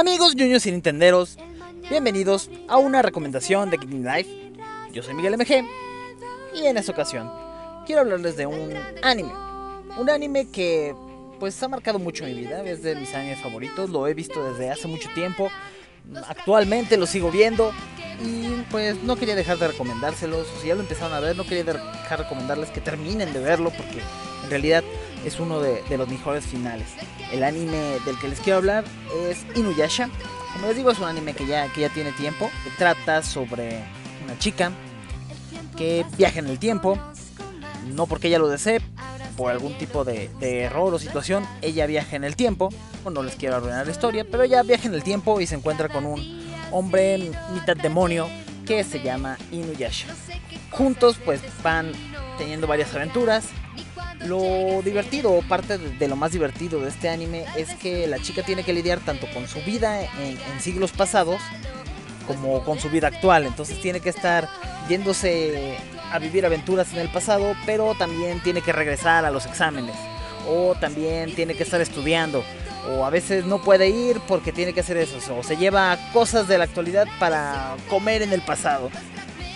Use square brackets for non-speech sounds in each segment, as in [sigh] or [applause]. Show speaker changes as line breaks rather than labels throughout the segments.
Amigos ñoños y nintenderos, bienvenidos a una recomendación de King Life. Yo soy Miguel MG y en esta ocasión quiero hablarles de un anime. Un anime que pues ha marcado mucho mi vida, es de mis animes favoritos, lo he visto desde hace mucho tiempo. Actualmente lo sigo viendo y pues no quería dejar de recomendárselos. Si ya lo empezaron a ver, no quería dejar de recomendarles que terminen de verlo porque en realidad es uno de, de, los mejores finales. El anime del que les quiero hablar es Inuyasha. Como les digo, es un anime que ya, que ya tiene tiempo. Que trata sobre una chica que viaja en el tiempo. No porque ella lo desee, por algún tipo de, de error o situación, ella viaja en el tiempo. No les quiero arruinar la historia, pero ella viaja en el tiempo y se encuentra con un hombre mitad demonio que se llama Inuyasha. Juntos pues van teniendo varias aventuras lo divertido o parte de, lo más divertido de este anime es que la chica tiene que lidiar tanto con su vida en, en, siglos pasados como con su vida actual. Entonces tiene que estar yéndose a vivir aventuras en el pasado, pero también tiene que regresar a los exámenes. O también tiene que estar estudiando. O a veces no puede ir porque tiene que hacer eso. O se lleva cosas de la actualidad para comer en el pasado.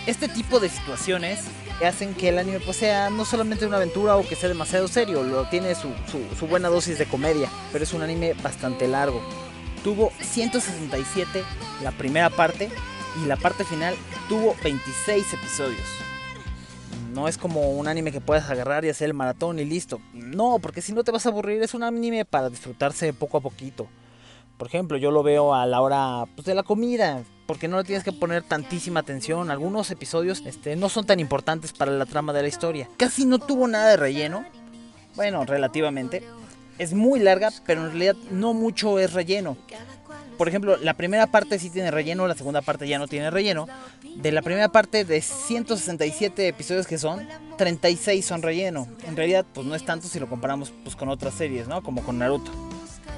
Este tipo de situaciones hacen que el anime pues sea no solamente una aventura o que sea demasiado serio, lo tiene su, su, su, buena dosis de comedia, pero es un anime bastante largo. Tuvo 167 la primera parte y la parte final tuvo 26 episodios. No es como un anime que puedas agarrar y hacer el maratón y listo. No, porque si no te vas a aburrir, es un anime para disfrutarse poco a poquito. Por ejemplo, yo lo veo a la hora pues, de la comida, porque no le tienes que poner tantísima atención. Algunos episodios este, no son tan importantes para la trama de la historia. Casi no tuvo nada de relleno. Bueno, relativamente. Es muy larga, pero en realidad no mucho es relleno. Por ejemplo, la primera parte sí tiene relleno, la segunda parte ya no tiene relleno. De la primera parte de 167 episodios que son, 36 son relleno. En realidad, pues no es tanto si lo comparamos pues, con otras series, ¿no? Como con Naruto.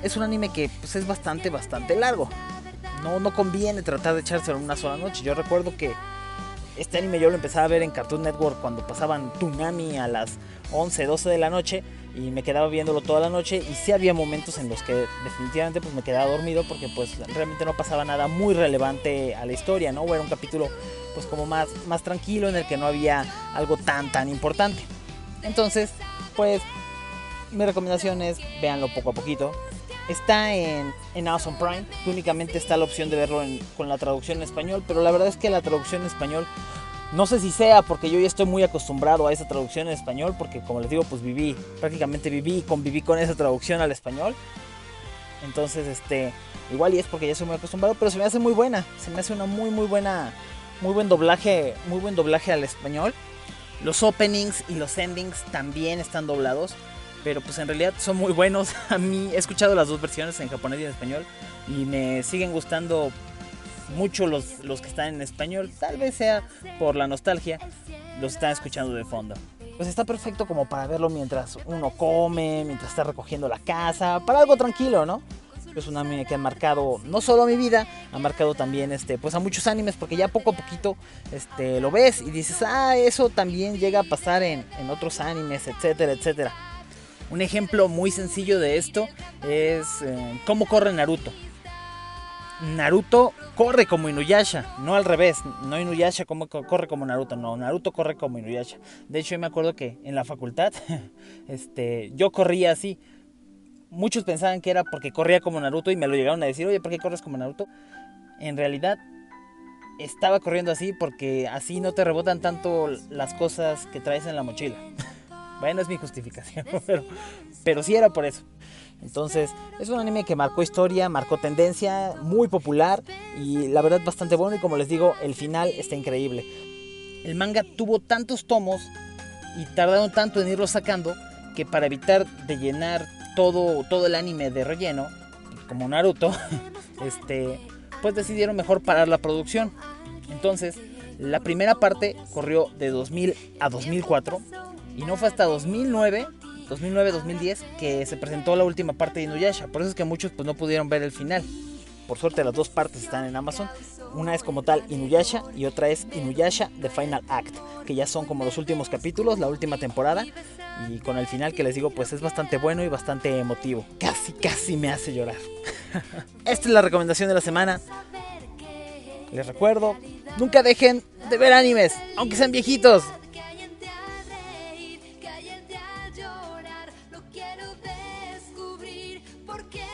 Es un anime que pues, es bastante, bastante largo no, no conviene tratar de echárselo en una sola noche. Yo recuerdo que este anime yo lo empezaba a ver en Cartoon Network cuando pasaban Tsunami a las 11, 12 de la noche y me quedaba viéndolo toda la noche y sí había momentos en los que definitivamente pues me quedaba dormido porque pues realmente no pasaba nada muy relevante a la historia, ¿no? Era un capítulo pues como más, más tranquilo en el que no había algo tan tan importante. Entonces, pues mi recomendación es véanlo poco a poquito, Está en, en Amazon Prime, únicamente está la opción de verlo con la traducción en español, pero la verdad es que la traducción en español, no sé si sea porque yo ya estoy muy acostumbrado a esa traducción en español, porque como les digo, pues viví, prácticamente viví y conviví con esa traducción al español. Entonces, este, igual y es porque ya soy muy acostumbrado, pero se me hace muy buena, se me hace una muy muy buena, muy buen doblaje, muy buen doblaje al español. Los openings y los endings también están doblados pero pues en realidad son muy buenos. [laughs] A mí he escuchado las dos versiones en japonés y en español y me siguen gustando mucho los, los que están en español. Tal vez sea por la nostalgia, los están escuchando de fondo. Pues está perfecto como para verlo mientras uno come, mientras está recogiendo la casa, para algo tranquilo, ¿no? Es un anime que ha marcado no solo mi vida, ha marcado también este, pues a muchos animes, porque ya poco a poquito este, lo ves y dices, ah, eso también llega a pasar en, en otros animes, etcétera, etcétera. Un ejemplo muy sencillo de esto es eh, cómo corre Naruto. Naruto corre como Inuyasha, no al revés, no Inuyasha corre como Naruto, no, Naruto corre como Inuyasha. De hecho, yo me acuerdo que en la facultad [laughs] este, yo corría así. Muchos pensaban que era porque corría como Naruto y me lo llegaron a decir, oye, ¿por qué corres como Naruto? En realidad, estaba corriendo así porque así no te rebotan tanto las cosas que traes en la mochila. [laughs] Bueno, es mi justificación, [laughs] pero, pero sí era por eso. Entonces, es un anime que marcó historia, marcó tendencia, muy popular y la verdad bastante bueno y como les digo, el final está increíble. El manga tuvo tantos tomos y tardaron tanto en irlo sacando que para evitar de llenar todo, todo el anime de relleno, como Naruto, [laughs] este, pues decidieron mejor parar la producción. Entonces, la primera parte corrió de 2000 a 2004 y no fue hasta 2009, 2009-2010 que se presentó la última parte de Inuyasha. Por eso es que muchos pues, no pudieron ver el final. Por suerte las dos partes están en Amazon. Una es como tal Inuyasha y otra es Inuyasha The Final Act, que ya son como los últimos capítulos, la última temporada. Y con el final que les digo pues es bastante bueno y bastante emotivo. Casi, casi me hace llorar. [laughs] Esta es la recomendación de la semana. Les recuerdo, nunca dejen de ver animes, aunque sean viejitos.
Porque